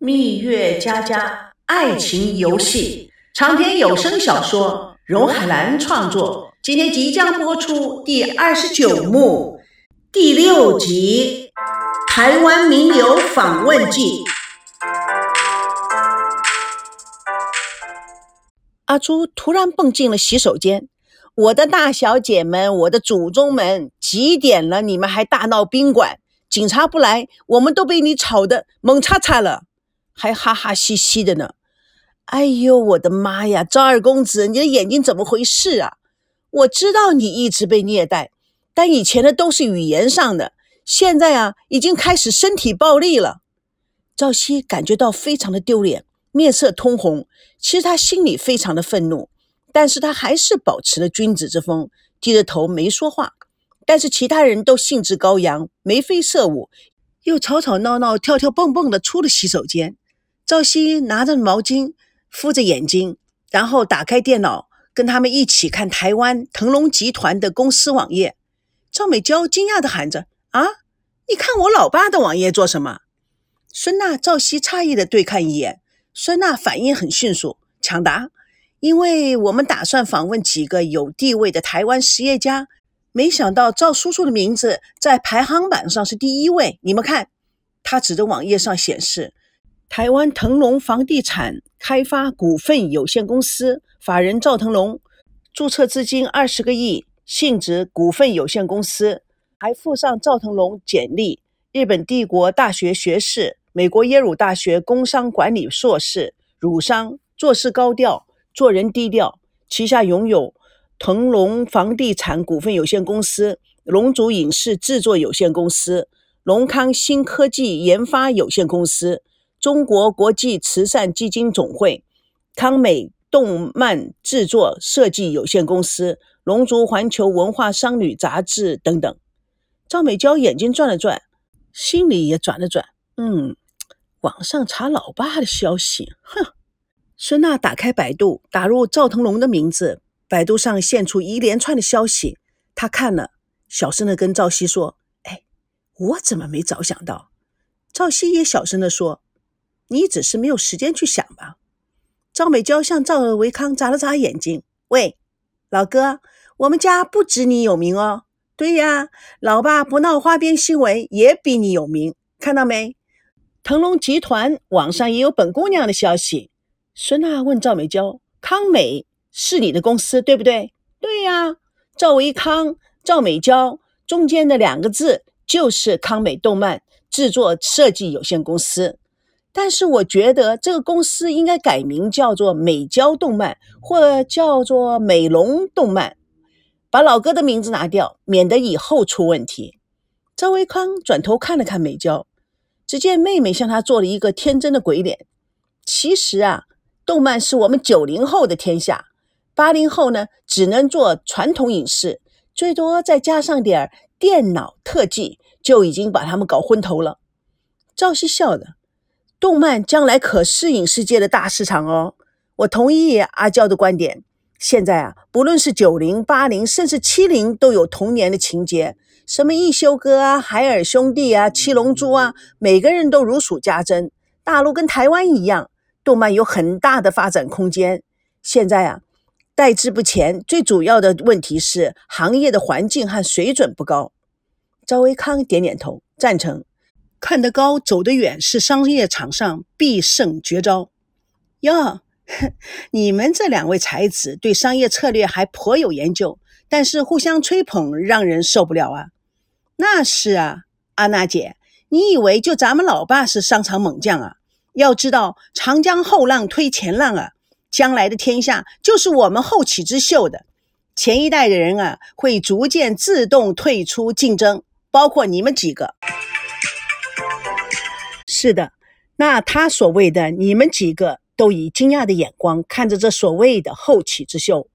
蜜月佳佳爱情游戏长篇有声小说，荣海兰创作，今天即将播出第二十九幕第六集《台湾名流访问记》。阿朱突然蹦进了洗手间。我的大小姐们，我的祖宗们，几点了？你们还大闹宾馆？警察不来，我们都被你吵得猛叉叉了，还哈哈嘻嘻的呢。哎呦，我的妈呀！赵二公子，你的眼睛怎么回事啊？我知道你一直被虐待，但以前的都是语言上的，现在啊，已经开始身体暴力了。赵熙感觉到非常的丢脸，面色通红。其实他心里非常的愤怒。但是他还是保持了君子之风，低着头没说话。但是其他人都兴致高扬，眉飞色舞，又吵吵闹闹、跳跳蹦蹦的出了洗手间。赵熙拿着毛巾敷着眼睛，然后打开电脑，跟他们一起看台湾腾龙集团的公司网页。赵美娇惊讶地喊着：“啊，你看我老爸的网页做什么？”孙娜、赵熙诧异地对看一眼，孙娜反应很迅速，抢答。因为我们打算访问几个有地位的台湾实业家，没想到赵叔叔的名字在排行榜上是第一位。你们看，他指着网页上显示，台湾腾龙房地产开发股份有限公司法人赵腾龙，注册资金二十个亿，性质股份有限公司，还附上赵腾龙简历：日本帝国大学学士，美国耶鲁大学工商管理硕士，儒商，做事高调。做人低调，旗下拥有腾龙房地产股份有限公司、龙族影视制作有限公司、龙康新科技研发有限公司、中国国际慈善基金总会、康美动漫制作设计有限公司、龙族环球文化商旅杂志等等。赵美娇眼睛转了转，心里也转了转。嗯，网上查老爸的消息，哼。孙娜打开百度，打入赵腾龙的名字，百度上现出一连串的消息。他看了，小声的跟赵熙说：“哎，我怎么没早想到？”赵熙也小声的说：“你只是没有时间去想吧。”赵美娇向赵维康眨了眨眼睛：“喂，老哥，我们家不止你有名哦。对呀，老爸不闹花边新闻也比你有名，看到没？腾龙集团网上也有本姑娘的消息。”孙娜问赵美娇：“康美是你的公司，对不对？”“对呀。”赵维康、赵美娇中间的两个字就是康美动漫制作设计有限公司。但是我觉得这个公司应该改名叫做美娇动漫，或叫做美龙动漫，把老哥的名字拿掉，免得以后出问题。赵维康转头看了看美娇，只见妹妹向他做了一个天真的鬼脸。其实啊。动漫是我们九零后的天下，八零后呢只能做传统影视，最多再加上点电脑特技，就已经把他们搞昏头了。赵熙笑了，动漫将来可是影视界的大市场哦。我同意阿娇的观点，现在啊，不论是九零、八零，甚至七零，都有童年的情节，什么一休哥啊、海尔兄弟啊、七龙珠啊，每个人都如数家珍。大陆跟台湾一样。动漫有很大的发展空间，现在啊，代之不前。最主要的问题是行业的环境和水准不高。赵维康点点头，赞成。看得高，走得远，是商业场上必胜绝招。哟，你们这两位才子对商业策略还颇有研究，但是互相吹捧让人受不了啊。那是啊，阿娜姐，你以为就咱们老爸是商场猛将啊？要知道，长江后浪推前浪啊，将来的天下就是我们后起之秀的。前一代的人啊，会逐渐自动退出竞争，包括你们几个。是的，那他所谓的你们几个，都以惊讶的眼光看着这所谓的后起之秀，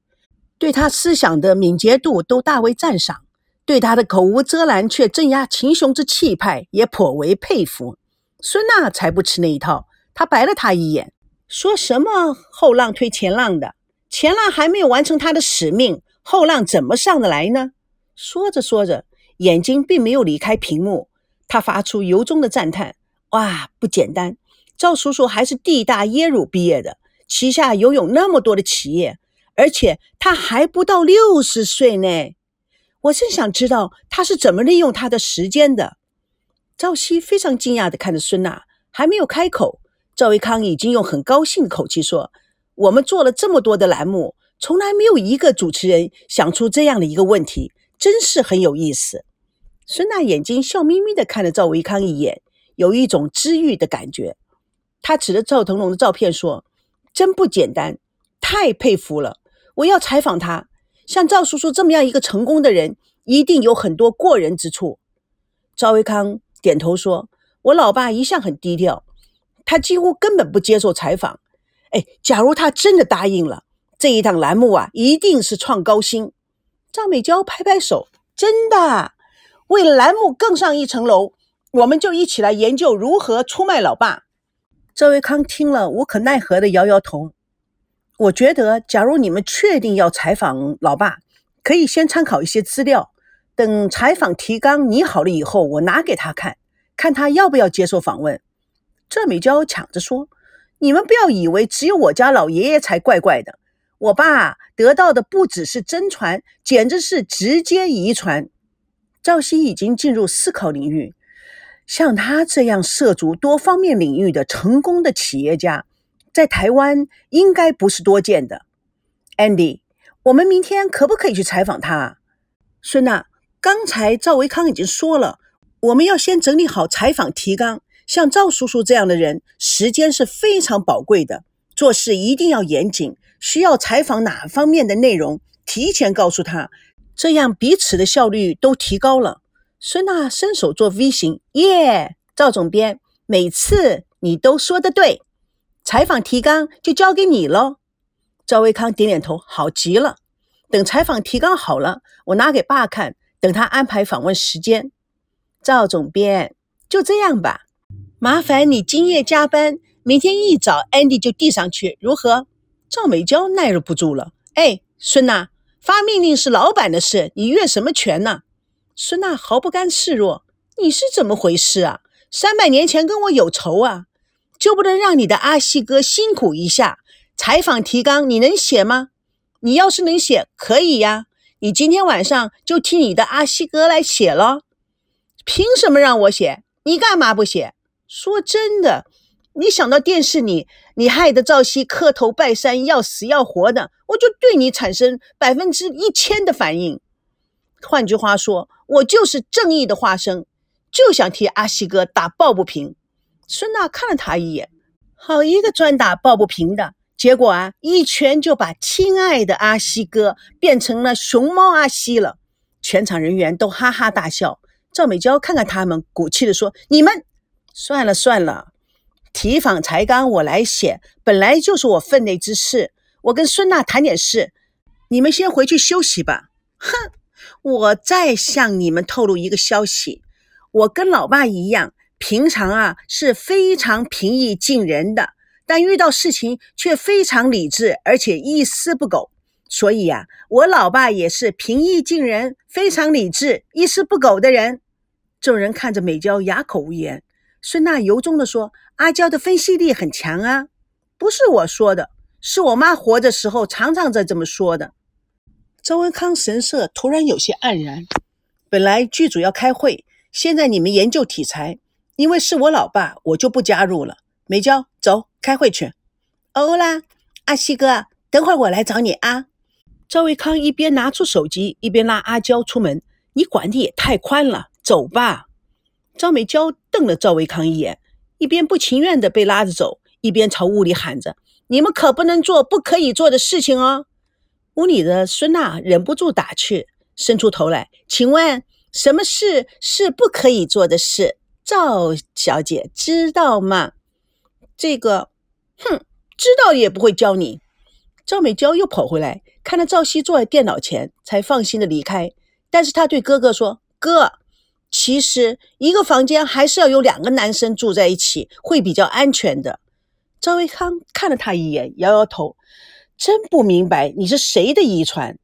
对他思想的敏捷度都大为赞赏，对他的口无遮拦却镇压群雄之气派也颇为佩服。孙娜才不吃那一套。他白了他一眼，说什么后浪推前浪的，前浪还没有完成他的使命，后浪怎么上得来呢？说着说着，眼睛并没有离开屏幕，他发出由衷的赞叹：“哇，不简单！赵叔叔还是地大耶鲁毕业的，旗下拥有那么多的企业，而且他还不到六十岁呢。我真想知道他是怎么利用他的时间的。赵熙非常惊讶地看着孙娜，还没有开口，赵维康已经用很高兴的口气说：“我们做了这么多的栏目，从来没有一个主持人想出这样的一个问题，真是很有意思。”孙娜眼睛笑眯眯地看了赵维康一眼，有一种治愈的感觉。他指着赵腾龙的照片说：“真不简单，太佩服了！我要采访他。像赵叔叔这么样一个成功的人，一定有很多过人之处。”赵维康点头说：“我老爸一向很低调，他几乎根本不接受采访。哎，假如他真的答应了这一档栏目啊，一定是创高薪。”赵美娇拍拍手：“真的，为了栏目更上一层楼，我们就一起来研究如何出卖老爸。”赵维康听了，无可奈何的摇摇头。我觉得，假如你们确定要采访老爸，可以先参考一些资料，等采访提纲拟好了以后，我拿给他看，看他要不要接受访问。郑美娇抢着说：“你们不要以为只有我家老爷爷才怪怪的，我爸得到的不只是真传，简直是直接遗传。”赵熙已经进入思考领域。像他这样涉足多方面领域的成功的企业家，在台湾应该不是多见的。Andy，我们明天可不可以去采访他？孙娜，刚才赵维康已经说了，我们要先整理好采访提纲。像赵叔叔这样的人，时间是非常宝贵的，做事一定要严谨。需要采访哪方面的内容，提前告诉他，这样彼此的效率都提高了。孙娜伸手做 V 型，耶！赵总编，每次你都说的对，采访提纲就交给你喽。赵维康点点头，好极了。等采访提纲好了，我拿给爸看，等他安排访问时间。赵总编，就这样吧，麻烦你今夜加班，明天一早 Andy 就递上去，如何？赵美娇耐不住了，哎，孙娜，发命令是老板的事，你越什么权呢？孙娜毫不甘示弱：“你是怎么回事啊？三百年前跟我有仇啊？就不能让你的阿西哥辛苦一下？采访提纲你能写吗？你要是能写，可以呀。你今天晚上就替你的阿西哥来写咯。凭什么让我写？你干嘛不写？说真的，你想到电视里你害得赵熙磕头拜山要死要活的，我就对你产生百分之一千的反应。换句话说。”我就是正义的化身，就想替阿西哥打抱不平。孙娜看了他一眼，好一个专打抱不平的！结果啊，一拳就把亲爱的阿西哥变成了熊猫阿西了。全场人员都哈哈大笑。赵美娇看看他们，鼓气地说：“你们算了算了，提防才纲我来写，本来就是我分内之事。我跟孙娜谈点事，你们先回去休息吧。”哼。我再向你们透露一个消息，我跟老爸一样，平常啊是非常平易近人的，但遇到事情却非常理智，而且一丝不苟。所以呀，我老爸也是平易近人、非常理智、一丝不苟的人。众人看着美娇哑口无言。孙娜由衷地说：“阿娇的分析力很强啊，不是我说的，是我妈活着时候常常在这么说的。”周文康神色突然有些黯然。本来剧组要开会，现在你们研究题材，因为是我老爸，我就不加入了。美娇，走，开会去。欧啦，阿西哥，等会儿我来找你啊。赵维康一边拿出手机，一边拉阿娇出门。你管的也太宽了，走吧。赵美娇瞪了赵维康一眼，一边不情愿的被拉着走，一边朝屋里喊着：“你们可不能做不可以做的事情哦。”屋里的孙娜忍不住打趣，伸出头来：“请问什么事是不可以做的事？赵小姐知道吗？”这个，哼，知道也不会教你。赵美娇又跑回来，看到赵熙坐在电脑前，才放心的离开。但是她对哥哥说：“哥，其实一个房间还是要有两个男生住在一起，会比较安全的。”赵维康看了他一眼，摇摇头。真不明白你是谁的遗传？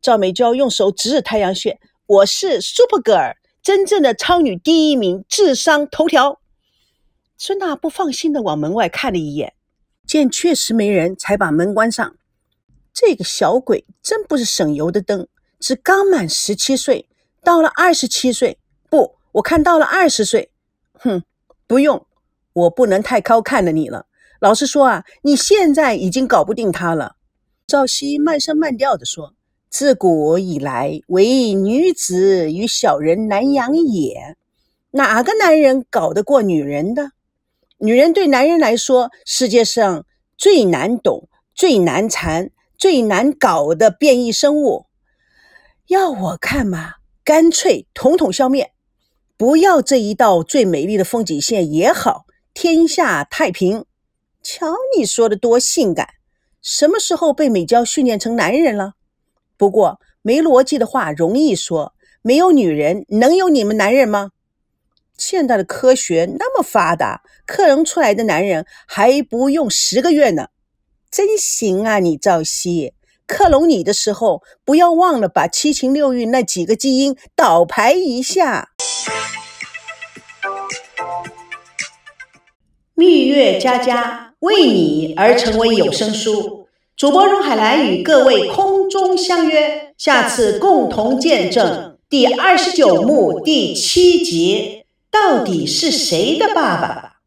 赵美娇用手指指太阳穴，我是 Super Girl，真正的超女第一名，智商头条。孙娜不放心的往门外看了一眼，见确实没人，才把门关上。这个小鬼真不是省油的灯，只刚满十七岁，到了二十七岁，不，我看到了二十岁。哼，不用，我不能太高看了你了。老实说啊，你现在已经搞不定他了。赵熙慢声慢调地说：“自古以来，唯女子与小人难养也。哪个男人搞得过女人的？女人对男人来说，世界上最难懂、最难缠。”最难搞的变异生物，要我看嘛，干脆统统消灭，不要这一道最美丽的风景线也好，天下太平。瞧你说的多性感，什么时候被美娇训练成男人了？不过没逻辑的话容易说，没有女人能有你们男人吗？现在的科学那么发达，克隆出来的男人还不用十个月呢。真行啊，你赵熙，克隆你的时候不要忘了把七情六欲那几个基因倒排一下。蜜月佳佳为你而成为有声书，主播荣海兰与各位空中相约，下次共同见证第二十九幕第七集，到底是谁的爸爸？